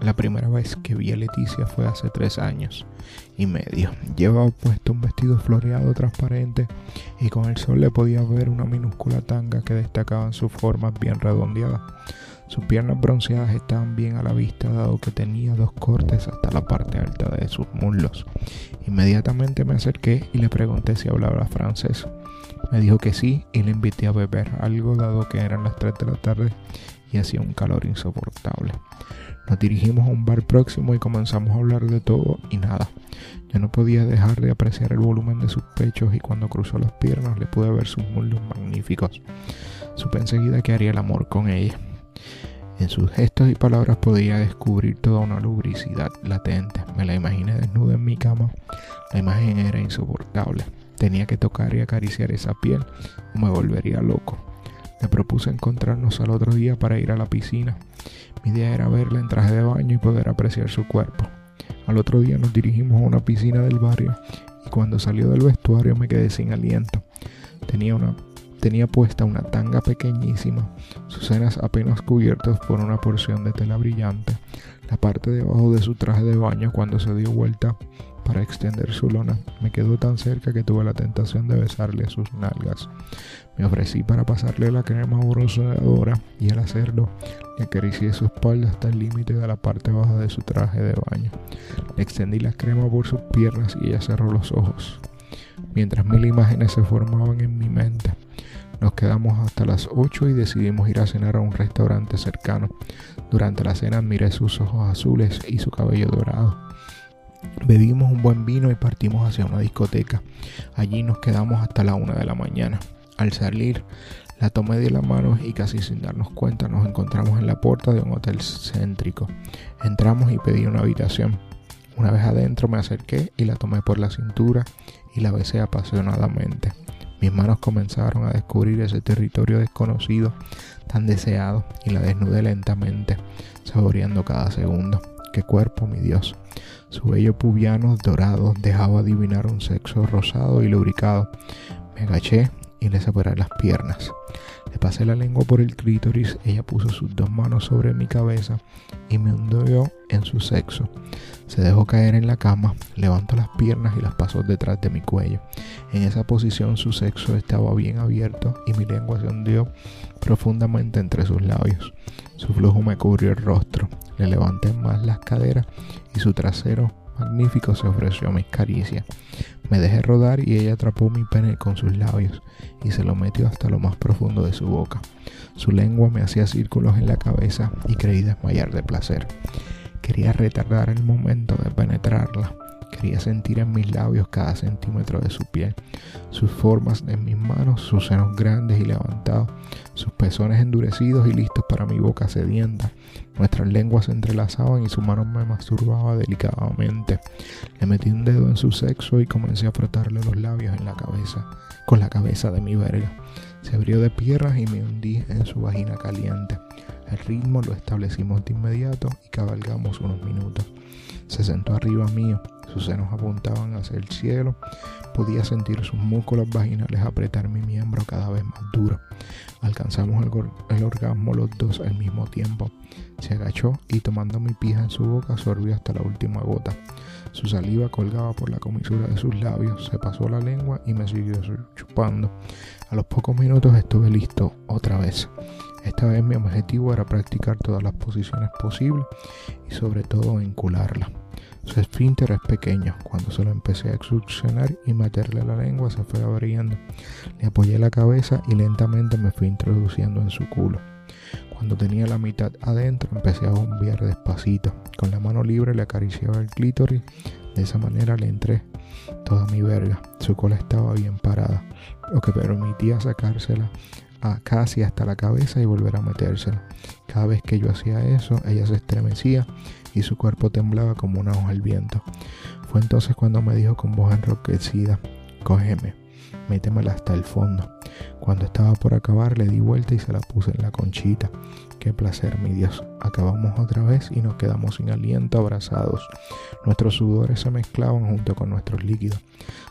La primera vez que vi a Leticia fue hace tres años y medio. Llevaba puesto un vestido floreado transparente y con el sol le podía ver una minúscula tanga que destacaba en sus formas bien redondeadas. Sus piernas bronceadas estaban bien a la vista dado que tenía dos cortes hasta la parte alta de sus muslos. Inmediatamente me acerqué y le pregunté si hablaba francés. Me dijo que sí y le invité a beber algo dado que eran las 3 de la tarde y hacía un calor insoportable. Nos dirigimos a un bar próximo y comenzamos a hablar de todo y nada. Yo no podía dejar de apreciar el volumen de sus pechos y cuando cruzó las piernas le pude ver sus muslos magníficos. Supe enseguida que haría el amor con ella. En sus gestos y palabras podía descubrir toda una lubricidad latente. Me la imaginé desnuda en mi cama. La imagen era insoportable. Tenía que tocar y acariciar esa piel o me volvería loco. Me propuse encontrarnos al otro día para ir a la piscina. Mi idea era verla en traje de baño y poder apreciar su cuerpo. Al otro día nos dirigimos a una piscina del barrio y cuando salió del vestuario me quedé sin aliento. Tenía una tenía puesta una tanga pequeñísima, sus senas apenas cubiertas por una porción de tela brillante, la parte de abajo de su traje de baño cuando se dio vuelta para extender su lona. Me quedó tan cerca que tuve la tentación de besarle sus nalgas. Me ofrecí para pasarle la crema bronceadora y al hacerlo le acaricié su espalda hasta el límite de la parte baja de su traje de baño. Le extendí la crema por sus piernas y ella cerró los ojos. Mientras mil imágenes se formaban en mi mente, nos quedamos hasta las 8 y decidimos ir a cenar a un restaurante cercano. Durante la cena miré sus ojos azules y su cabello dorado. Bebimos un buen vino y partimos hacia una discoteca. Allí nos quedamos hasta la una de la mañana. Al salir, la tomé de la mano y casi sin darnos cuenta nos encontramos en la puerta de un hotel céntrico. Entramos y pedí una habitación. Una vez adentro me acerqué y la tomé por la cintura y la besé apasionadamente. Mis manos comenzaron a descubrir ese territorio desconocido tan deseado y la desnudé lentamente, saboreando cada segundo. ¡Qué cuerpo, mi Dios! Su vello pubiano dorado dejaba adivinar un sexo rosado y lubricado. Me agaché y le separé las piernas. Le pasé la lengua por el clítoris, ella puso sus dos manos sobre mi cabeza y me hundió en su sexo. Se dejó caer en la cama, levantó las piernas y las pasó detrás de mi cuello. En esa posición su sexo estaba bien abierto y mi lengua se hundió profundamente entre sus labios. Su flujo me cubrió el rostro, le levanté más las caderas y su trasero magnífico se ofreció a mis caricias. Me dejé rodar y ella atrapó mi pene con sus labios y se lo metió hasta lo más profundo de su boca. Su lengua me hacía círculos en la cabeza y creí desmayar de placer. Quería retardar el momento de penetrarla. Quería sentir en mis labios cada centímetro de su piel, sus formas en mis manos, sus senos grandes y levantados, sus pezones endurecidos y listos para mi boca sedienta. Nuestras lenguas se entrelazaban y su mano me masturbaba delicadamente. Le metí un dedo en su sexo y comencé a frotarle los labios en la cabeza, con la cabeza de mi verga. Se abrió de piernas y me hundí en su vagina caliente. El ritmo lo establecimos de inmediato y cabalgamos unos minutos. Se sentó arriba mío, sus senos apuntaban hacia el cielo, podía sentir sus músculos vaginales apretar mi miembro cada vez más duro. Alcanzamos el, orgasmo los dos al mismo tiempo. Se agachó y tomando mi pija en su boca sorbió hasta la última gota. Su saliva colgaba por la comisura de sus labios, se pasó la lengua y me siguió chupando. A los pocos minutos estuve listo otra vez. Esta vez mi objetivo era practicar todas las posiciones posibles y sobre todo encularla. Su esfínter es pequeño. Cuando se lo empecé a exurcionar y meterle la lengua se fue abriendo. Le apoyé la cabeza y lentamente me fui introduciendo en su culo. Cuando tenía la mitad adentro, empecé a bombear despacito. Con la mano libre le acariciaba el clítoris. De esa manera le entré toda mi verga. Su cola estaba bien parada, lo que permitía sacársela a casi hasta la cabeza y volver a metérsela. Cada vez que yo hacía eso, ella se estremecía y su cuerpo temblaba como una hoja al viento. Fue entonces cuando me dijo con voz enroquecida, cógeme, métemela hasta el fondo. Cuando estaba por acabar le di vuelta y se la puse en la conchita. Qué placer, mi Dios. Acabamos otra vez y nos quedamos sin aliento abrazados. Nuestros sudores se mezclaban junto con nuestros líquidos.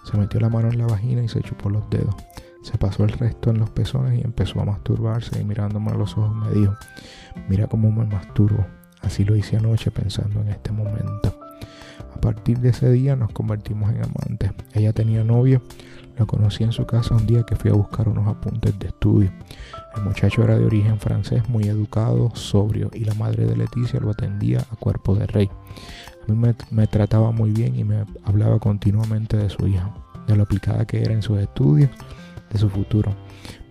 Se metió la mano en la vagina y se chupó los dedos. Se pasó el resto en los pezones y empezó a masturbarse y mirándome a los ojos me dijo, mira cómo me masturbo. Así lo hice anoche pensando en este momento. A partir de ese día nos convertimos en amantes. Ella tenía novio, lo conocí en su casa un día que fui a buscar unos apuntes de estudio. El muchacho era de origen francés, muy educado, sobrio, y la madre de Leticia lo atendía a cuerpo de rey. A mí me, me trataba muy bien y me hablaba continuamente de su hija, de lo aplicada que era en sus estudios, de su futuro.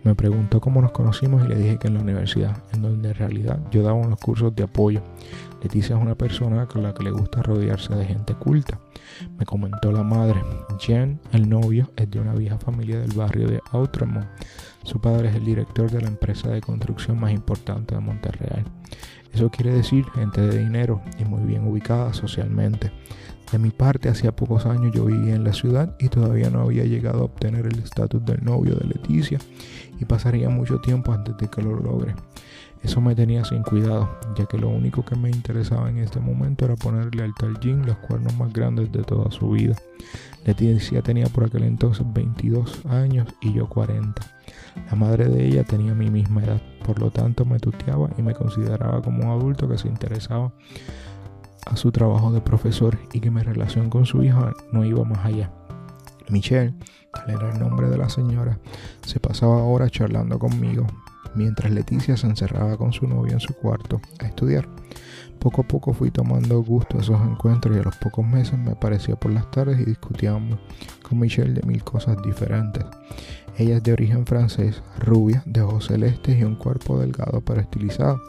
Me preguntó cómo nos conocimos y le dije que en la universidad, en donde en realidad yo daba unos cursos de apoyo. Leticia es una persona con la que le gusta rodearse de gente culta. Me comentó la madre. Jen, el novio, es de una vieja familia del barrio de Outremont. Su padre es el director de la empresa de construcción más importante de Monterreal. Eso quiere decir gente de dinero y muy bien ubicada socialmente. De mi parte, hacía pocos años yo vivía en la ciudad y todavía no había llegado a obtener el estatus del novio de Leticia y pasaría mucho tiempo antes de que lo logre. Eso me tenía sin cuidado, ya que lo único que me interesaba en este momento era ponerle al tal Jin los cuernos más grandes de toda su vida. Leticia tenía por aquel entonces 22 años y yo 40. La madre de ella tenía mi misma edad, por lo tanto me tuteaba y me consideraba como un adulto que se interesaba a su trabajo de profesor y que mi relación con su hija no iba más allá. Michelle, tal era el nombre de la señora, se pasaba horas charlando conmigo, mientras Leticia se encerraba con su novio en su cuarto a estudiar. Poco a poco fui tomando gusto a esos encuentros y a los pocos meses me aparecía por las tardes y discutíamos con Michelle de mil cosas diferentes. Ella es de origen francés, rubia, de ojos celestes y un cuerpo delgado pero estilizado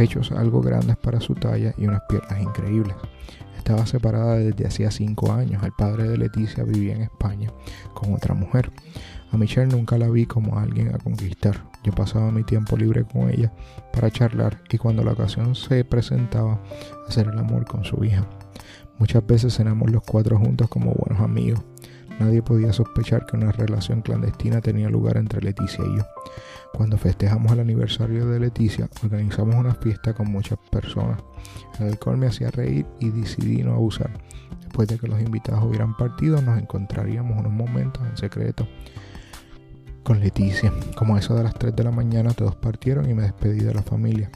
pechos algo grandes para su talla y unas piernas increíbles. Estaba separada desde hacía cinco años. El padre de Leticia vivía en España con otra mujer. A Michelle nunca la vi como alguien a conquistar. Yo pasaba mi tiempo libre con ella para charlar y cuando la ocasión se presentaba, hacer el amor con su hija. Muchas veces cenamos los cuatro juntos como buenos amigos. Nadie podía sospechar que una relación clandestina tenía lugar entre Leticia y yo. Cuando festejamos el aniversario de Leticia, organizamos una fiesta con muchas personas. El alcohol me hacía reír y decidí no abusar. Después de que los invitados hubieran partido, nos encontraríamos unos momentos en secreto con Leticia. Como eso de las 3 de la mañana, todos partieron y me despedí de la familia.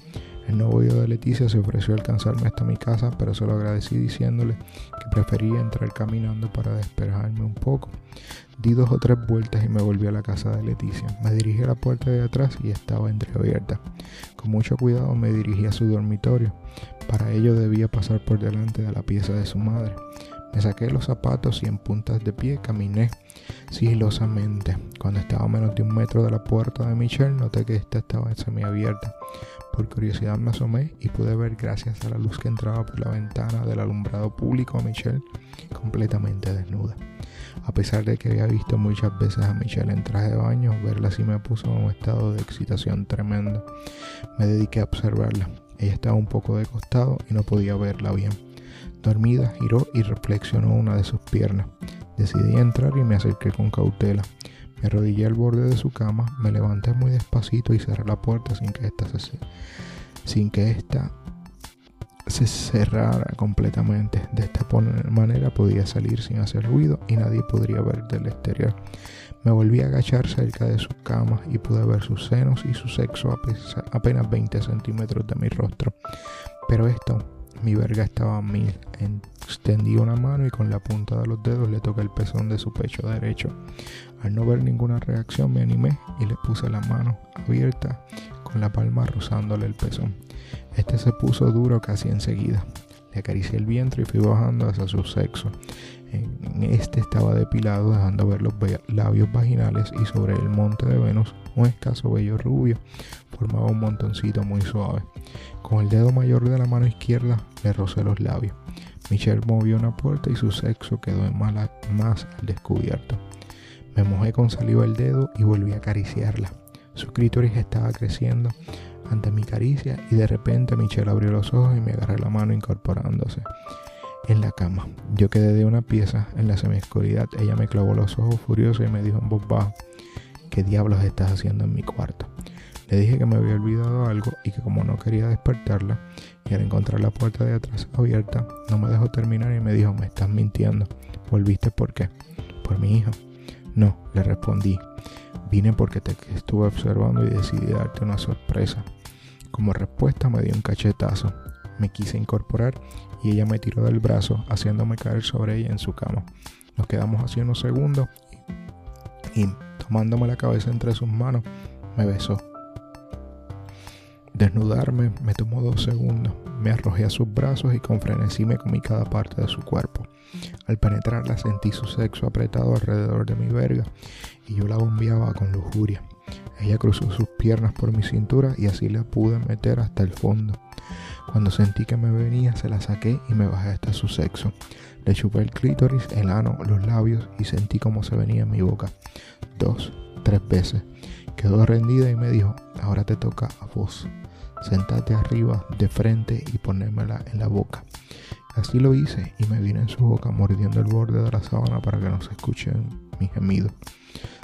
El novio de Leticia se ofreció a alcanzarme hasta mi casa, pero se lo agradecí diciéndole que prefería entrar caminando para despejarme un poco. Di dos o tres vueltas y me volví a la casa de Leticia. Me dirigí a la puerta de atrás y estaba entreabierta. Con mucho cuidado me dirigí a su dormitorio. Para ello debía pasar por delante de la pieza de su madre. Me saqué los zapatos y en puntas de pie caminé sigilosamente. Cuando estaba a menos de un metro de la puerta de Michelle, noté que esta estaba semiabierta. Por curiosidad me asomé y pude ver, gracias a la luz que entraba por la ventana del alumbrado público, a Michelle completamente desnuda. A pesar de que había visto muchas veces a Michelle en traje de baño, verla así me puso en un estado de excitación tremendo. Me dediqué a observarla. Ella estaba un poco de costado y no podía verla bien. Dormida, giró y reflexionó una de sus piernas. Decidí entrar y me acerqué con cautela. Me arrodillé al borde de su cama, me levanté muy despacito y cerré la puerta sin que ésta se, esta se cerrara completamente. De esta manera podía salir sin hacer ruido y nadie podría ver del exterior. Me volví a agachar cerca de su cama y pude ver sus senos y su sexo a apenas 20 centímetros de mi rostro. Pero esto mi verga estaba a mil. Extendí una mano y con la punta de los dedos le toqué el pezón de su pecho derecho. Al no ver ninguna reacción me animé y le puse la mano abierta con la palma rozándole el pezón. Este se puso duro casi enseguida. Le acaricié el vientre y fui bajando hacia su sexo. Este estaba depilado, dejando ver los labios vaginales y sobre el monte de Venus un escaso vello rubio formaba un montoncito muy suave. Con el dedo mayor de la mano izquierda le rocé los labios. Michelle movió una puerta y su sexo quedó en más al descubierto. Me mojé con saliva el dedo y volví a acariciarla. Su clítoris estaba creciendo ante mi caricia y de repente Michelle abrió los ojos y me agarré la mano incorporándose en la cama. Yo quedé de una pieza en la semioscuridad. Ella me clavó los ojos furioso y me dijo en voz baja, ¿qué diablos estás haciendo en mi cuarto? Le dije que me había olvidado algo y que como no quería despertarla y al encontrar la puerta de atrás abierta, no me dejó terminar y me dijo, me estás mintiendo. ¿Volviste por qué? Por mi hija. No, le respondí. Vine porque te estuve observando y decidí darte una sorpresa. Como respuesta me dio un cachetazo. Me quise incorporar y ella me tiró del brazo, haciéndome caer sobre ella en su cama. Nos quedamos así unos segundos y, tomándome la cabeza entre sus manos, me besó. Desnudarme me tomó dos segundos. Me arrojé a sus brazos y con frenesí me comí cada parte de su cuerpo. Al penetrarla sentí su sexo apretado alrededor de mi verga y yo la bombeaba con lujuria. Ella cruzó sus piernas por mi cintura y así la pude meter hasta el fondo. Cuando sentí que me venía, se la saqué y me bajé hasta su sexo. Le chupé el clítoris, el ano, los labios y sentí cómo se venía en mi boca. Dos, tres veces. Quedó rendida y me dijo, ahora te toca a vos. Sentate arriba, de frente y ponérmela en la boca. Así lo hice y me vine en su boca mordiendo el borde de la sábana para que no se escuchen mis gemidos.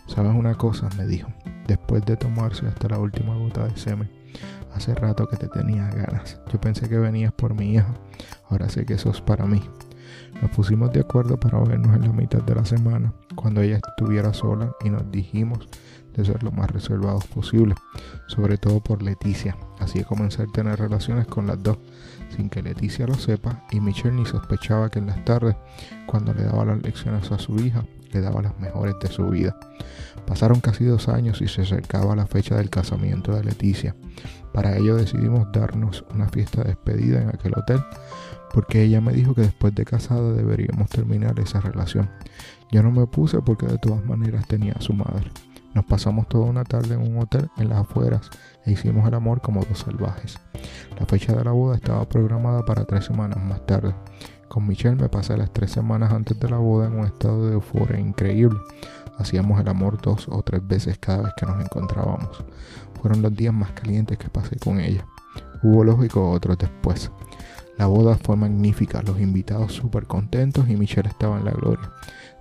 ¿Sabes una cosa? me dijo, después de tomarse hasta la última gota de semen. Hace rato que te tenía ganas. Yo pensé que venías por mi hija. Ahora sé que eso es para mí. Nos pusimos de acuerdo para vernos en la mitad de la semana, cuando ella estuviera sola, y nos dijimos de ser lo más reservados posible, sobre todo por Leticia. Así comencé a tener relaciones con las dos, sin que Leticia lo sepa, y Michelle ni sospechaba que en las tardes, cuando le daba las lecciones a su hija, le daba las mejores de su vida. Pasaron casi dos años y se acercaba la fecha del casamiento de Leticia. Para ello decidimos darnos una fiesta de despedida en aquel hotel, porque ella me dijo que después de casada deberíamos terminar esa relación. Yo no me puse porque de todas maneras tenía a su madre. Nos pasamos toda una tarde en un hotel en las afueras e hicimos el amor como dos salvajes. La fecha de la boda estaba programada para tres semanas más tarde. Con Michelle me pasé las tres semanas antes de la boda en un estado de euforia increíble. Hacíamos el amor dos o tres veces cada vez que nos encontrábamos. Fueron los días más calientes que pasé con ella. Hubo lógico otros después. La boda fue magnífica, los invitados súper contentos y Michelle estaba en la gloria.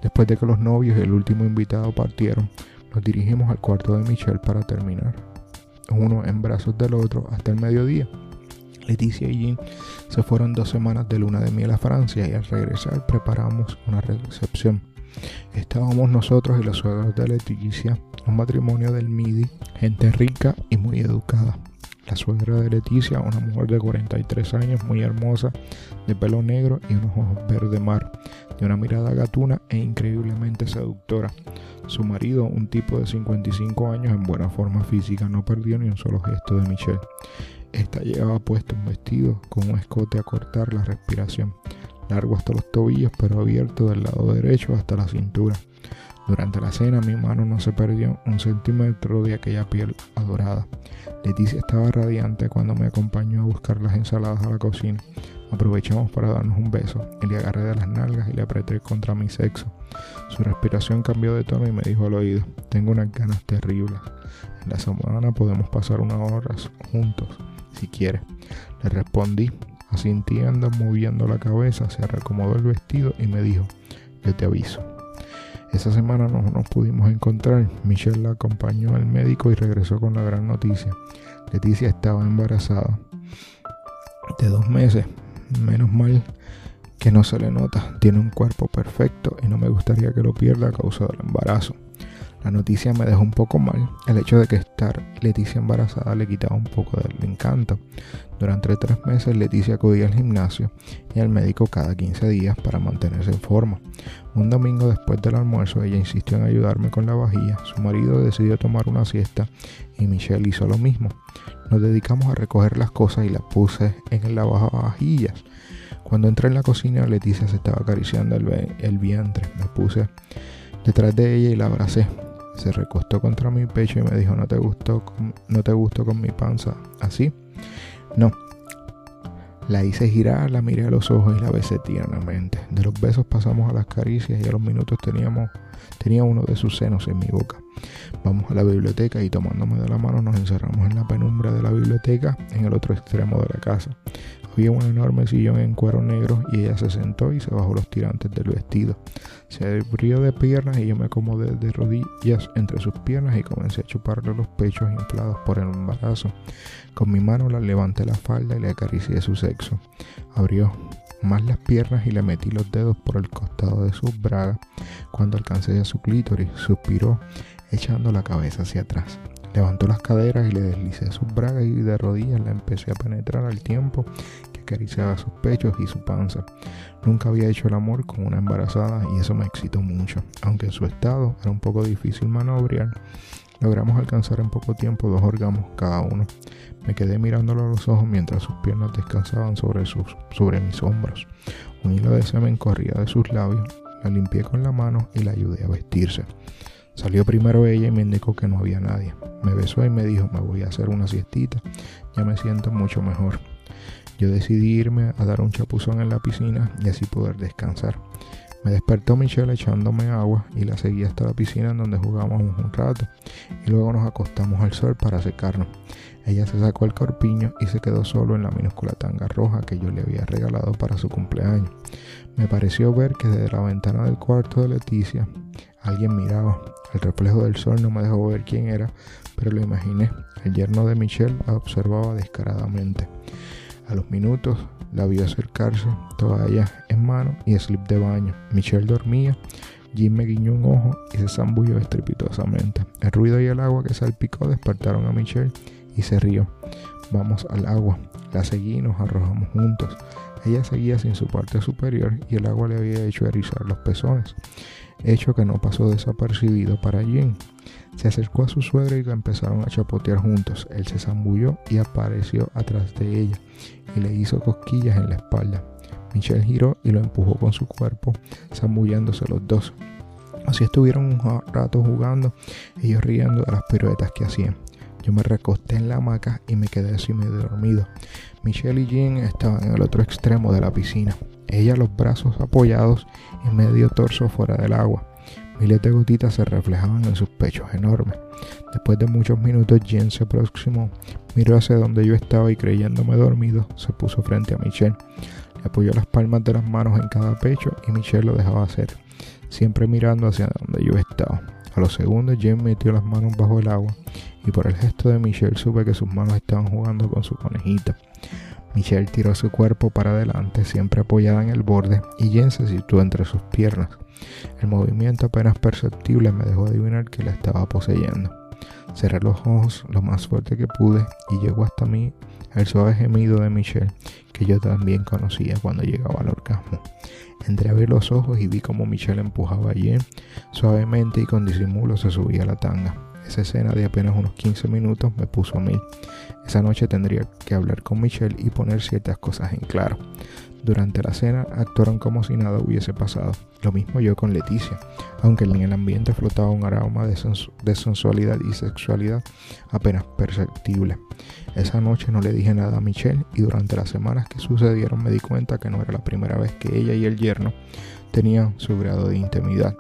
Después de que los novios y el último invitado partieron, nos dirigimos al cuarto de Michelle para terminar. Uno en brazos del otro hasta el mediodía. Leticia y Jean se fueron dos semanas de luna de miel a Francia y al regresar preparamos una recepción. Estábamos nosotros y los suegros de Leticia, un matrimonio del MIDI, gente rica y muy educada. La suegra de Leticia, una mujer de 43 años, muy hermosa, de pelo negro y unos ojos verde mar, de una mirada gatuna e increíblemente seductora. Su marido, un tipo de 55 años en buena forma física, no perdió ni un solo gesto de Michelle. Esta llevaba puesto un vestido con un escote a cortar la respiración, largo hasta los tobillos pero abierto del lado derecho hasta la cintura. Durante la cena mi mano no se perdió un centímetro de aquella piel adorada. Leticia estaba radiante cuando me acompañó a buscar las ensaladas a la cocina. Aprovechamos para darnos un beso y le agarré de las nalgas y le apreté contra mi sexo. Su respiración cambió de tono y me dijo al oído, tengo unas ganas terribles. En la semana podemos pasar unas horas juntos, si quieres. Le respondí, asintiendo, moviendo la cabeza, se reacomodó el vestido y me dijo, yo te aviso. Esa semana no nos pudimos encontrar. Michelle la acompañó al médico y regresó con la gran noticia. Leticia estaba embarazada de dos meses. Menos mal que no se le nota. Tiene un cuerpo perfecto y no me gustaría que lo pierda a causa del embarazo. La noticia me dejó un poco mal. El hecho de que estar Leticia embarazada le quitaba un poco del encanto. Durante tres meses Leticia acudía al gimnasio y al médico cada 15 días para mantenerse en forma. Un domingo después del almuerzo ella insistió en ayudarme con la vajilla. Su marido decidió tomar una siesta y Michelle hizo lo mismo. Nos dedicamos a recoger las cosas y las puse en el lavavajillas. Cuando entré en la cocina, Leticia se estaba acariciando el, el vientre. Me puse detrás de ella y la abracé. Se recostó contra mi pecho y me dijo, ¿no te gustó, no te gustó con mi panza así? No. La hice girar, la miré a los ojos y la besé tiernamente. De los besos pasamos a las caricias y a los minutos tenía uno de sus senos en mi boca. Vamos a la biblioteca y tomándome de la mano nos encerramos en la penumbra de la biblioteca en el otro extremo de la casa. Un enorme sillón en cuero negro y ella se sentó y se bajó los tirantes del vestido. Se abrió de piernas y yo me acomodé de rodillas entre sus piernas y comencé a chuparle los pechos inflados por el embarazo. Con mi mano la levanté la falda y le acaricié su sexo. Abrió más las piernas y le metí los dedos por el costado de sus bragas. Cuando alcancé a su clítoris, suspiró echando la cabeza hacia atrás. Levantó las caderas y le deslicé sus bragas y de rodillas la empecé a penetrar al tiempo que sus pechos y su panza. Nunca había hecho el amor con una embarazada y eso me excitó mucho. Aunque en su estado era un poco difícil manobrear, logramos alcanzar en poco tiempo dos orgamos cada uno. Me quedé mirándolo a los ojos mientras sus piernas descansaban sobre, sus, sobre mis hombros. Un hilo de semen corría de sus labios, la limpié con la mano y la ayudé a vestirse. Salió primero ella y me indicó que no había nadie. Me besó y me dijo, me voy a hacer una siestita, ya me siento mucho mejor. Yo decidí irme a dar un chapuzón en la piscina y así poder descansar. Me despertó Michelle echándome agua y la seguí hasta la piscina en donde jugamos un rato y luego nos acostamos al sol para secarnos. Ella se sacó el corpiño y se quedó solo en la minúscula tanga roja que yo le había regalado para su cumpleaños. Me pareció ver que desde la ventana del cuarto de Leticia alguien miraba. El reflejo del sol no me dejó ver quién era, pero lo imaginé. El yerno de Michelle la observaba descaradamente. A los minutos la vio acercarse, toalla en mano y slip de baño. Michelle dormía. Jim me guiñó un ojo y se zambulló estrepitosamente. El ruido y el agua que salpicó despertaron a Michelle y se rió. Vamos al agua. La seguí y nos arrojamos juntos. Ella seguía sin su parte superior y el agua le había hecho erizar los pezones, hecho que no pasó desapercibido para Jim. Se acercó a su suegra y la empezaron a chapotear juntos. Él se zambulló y apareció atrás de ella y le hizo cosquillas en la espalda. Michelle giró y lo empujó con su cuerpo, zambullándose los dos. Así estuvieron un rato jugando, ellos riendo de las piruetas que hacían. Yo me recosté en la hamaca y me quedé así medio dormido. Michelle y Jean estaban en el otro extremo de la piscina. Ella los brazos apoyados y medio torso fuera del agua. Miles de gotitas se reflejaban en sus pechos enormes. Después de muchos minutos, Jen se aproximó, miró hacia donde yo estaba y creyéndome dormido, se puso frente a Michelle. Le apoyó las palmas de las manos en cada pecho y Michelle lo dejaba hacer, siempre mirando hacia donde yo estaba. A los segundos, Jen metió las manos bajo el agua y por el gesto de Michelle supe que sus manos estaban jugando con su conejita. Michelle tiró su cuerpo para adelante, siempre apoyada en el borde, y Jen se situó entre sus piernas. El movimiento apenas perceptible me dejó adivinar que la estaba poseyendo. Cerré los ojos lo más fuerte que pude y llegó hasta mí el suave gemido de Michelle, que yo también conocía cuando llegaba al orgasmo. Abrir los ojos y vi como Michelle empujaba a Jen suavemente y con disimulo se subía a la tanga. Esa escena de apenas unos 15 minutos me puso a mí. Esa noche tendría que hablar con Michelle y poner ciertas cosas en claro. Durante la cena actuaron como si nada hubiese pasado. Lo mismo yo con Leticia, aunque en el ambiente flotaba un aroma de, sensualidad y sexualidad apenas perceptible. Esa noche no le dije nada a Michelle y durante las semanas que sucedieron me di cuenta que no era la primera vez que ella y el yerno tenían su grado de intimidad.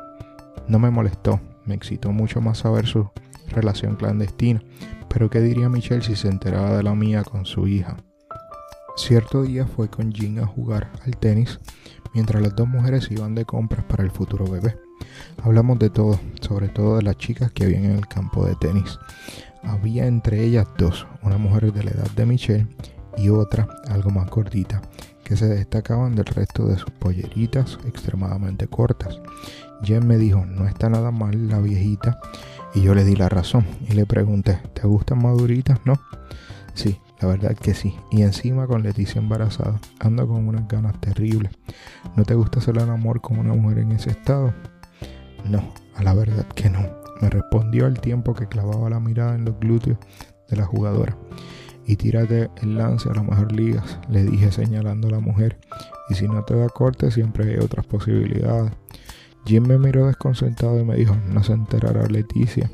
No me molestó, me excitó mucho más saber su relación clandestina, pero ¿qué diría Michelle si se enteraba de la mía con su hija? Cierto día fue con Jean a jugar al tenis mientras las dos mujeres iban de compras para el futuro bebé. Hablamos de todo, sobre todo de las chicas que habían en el campo de tenis. Había entre ellas dos, una mujer de la edad de Michelle y otra algo más gordita, que se destacaban del resto de sus polleritas extremadamente cortas. Jen me dijo, no está nada mal la viejita, y yo le di la razón y le pregunté, ¿te gustan maduritas? No. Sí, la verdad que sí. Y encima con Leticia embarazada, ando con unas ganas terribles. ¿No te gusta hacer el amor con una mujer en ese estado? No, a la verdad que no. Me respondió al tiempo que clavaba la mirada en los glúteos de la jugadora. Y tírate el lance a las mejor ligas, le dije señalando a la mujer. Y si no te da corte, siempre hay otras posibilidades. Jim me miró desconcertado y me dijo, no se enterará Leticia.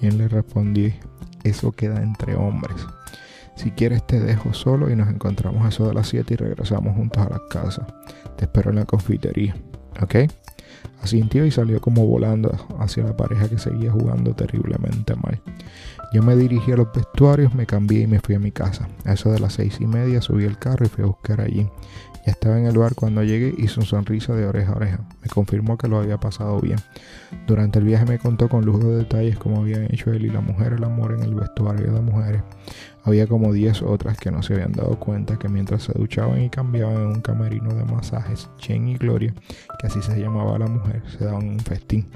Y él le respondí, eso queda entre hombres. Si quieres te dejo solo y nos encontramos a eso de las 7 y regresamos juntos a la casa. Te espero en la confitería, ¿ok? Asintió y salió como volando hacia la pareja que seguía jugando terriblemente mal. Yo me dirigí a los vestuarios, me cambié y me fui a mi casa. A eso de las seis y media subí el carro y fui a buscar allí. Estaba en el lugar cuando llegué, hizo un sonrisa de oreja a oreja. Me confirmó que lo había pasado bien. Durante el viaje me contó con lujo de detalles cómo habían hecho él y la mujer el amor en el vestuario de mujeres. Había como 10 otras que no se habían dado cuenta que mientras se duchaban y cambiaban en un camerino de masajes, Chen y Gloria, que así se llamaba la mujer, se daban un festín.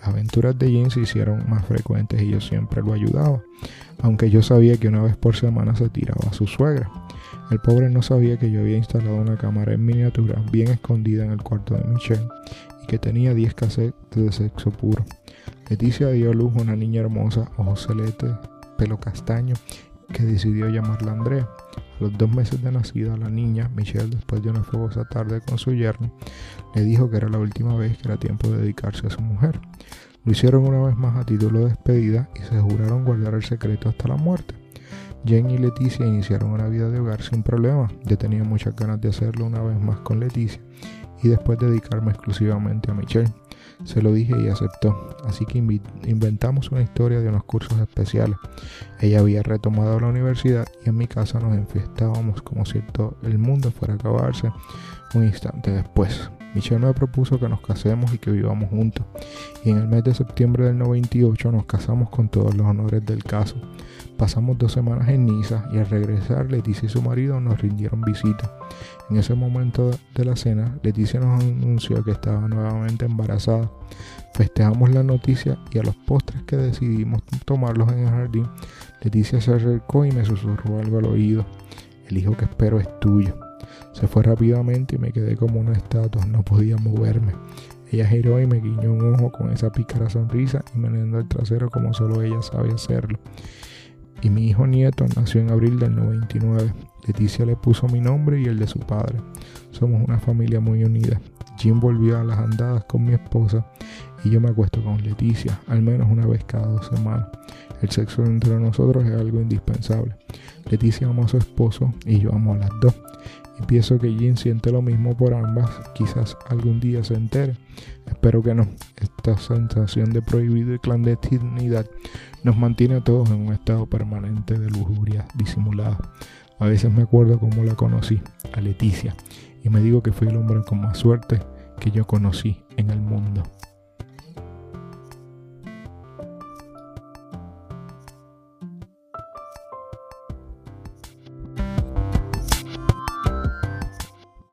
Las aventuras de Jin se hicieron más frecuentes y yo siempre lo ayudaba, aunque yo sabía que una vez por semana se tiraba a su suegra. El pobre no sabía que yo había instalado una cámara en miniatura bien escondida en el cuarto de Michelle y que tenía 10 cassettes de sexo puro. Leticia dio a luz una niña hermosa, ojos celestes, pelo castaño, que decidió llamarla Andrea. A los dos meses de nacida, la niña, Michelle, después de una fogosa tarde con su yerno, le dijo que era la última vez que era tiempo de dedicarse a su mujer. Lo hicieron una vez más a título de despedida y se juraron guardar el secreto hasta la muerte. Jen y Leticia iniciaron una vida de hogar sin problema. Yo tenía muchas ganas de hacerlo una vez más con Leticia y después dedicarme exclusivamente a Michelle. Se lo dije y aceptó, así que inventamos una historia de unos cursos especiales. Ella había retomado la universidad y en mi casa nos enfiestábamos como si todo el mundo fuera a acabarse un instante después. Michelle me propuso que nos casemos y que vivamos juntos, y en el mes de septiembre del 98 nos casamos con todos los honores del caso. Pasamos dos semanas en Niza y al regresar Leticia y su marido nos rindieron visita. En ese momento de la cena, Leticia nos anunció que estaba nuevamente embarazada. Festejamos la noticia y a los postres que decidimos tomarlos en el jardín, Leticia se acercó y me susurró algo al oído. El hijo que espero es tuyo. Se fue rápidamente y me quedé como una estatua, no podía moverme. Ella giró y me guiñó un ojo con esa pícara sonrisa y meneando el trasero como solo ella sabe hacerlo y mi hijo nieto nació en abril del 99. Leticia le puso mi nombre y el de su padre. Somos una familia muy unida. Jim volvió a las andadas con mi esposa y yo me acuesto con Leticia, al menos una vez cada dos semanas. El sexo entre nosotros es algo indispensable. Leticia ama a su esposo y yo amo a las dos. Y pienso que Jim siente lo mismo por ambas. Quizás algún día se entere. Espero que no. Esta sensación de prohibido y clandestinidad nos mantiene a todos en un estado permanente de lujuria disimulada. A veces me acuerdo cómo la conocí, a Leticia, y me digo que fui el hombre con más suerte que yo conocí en el mundo.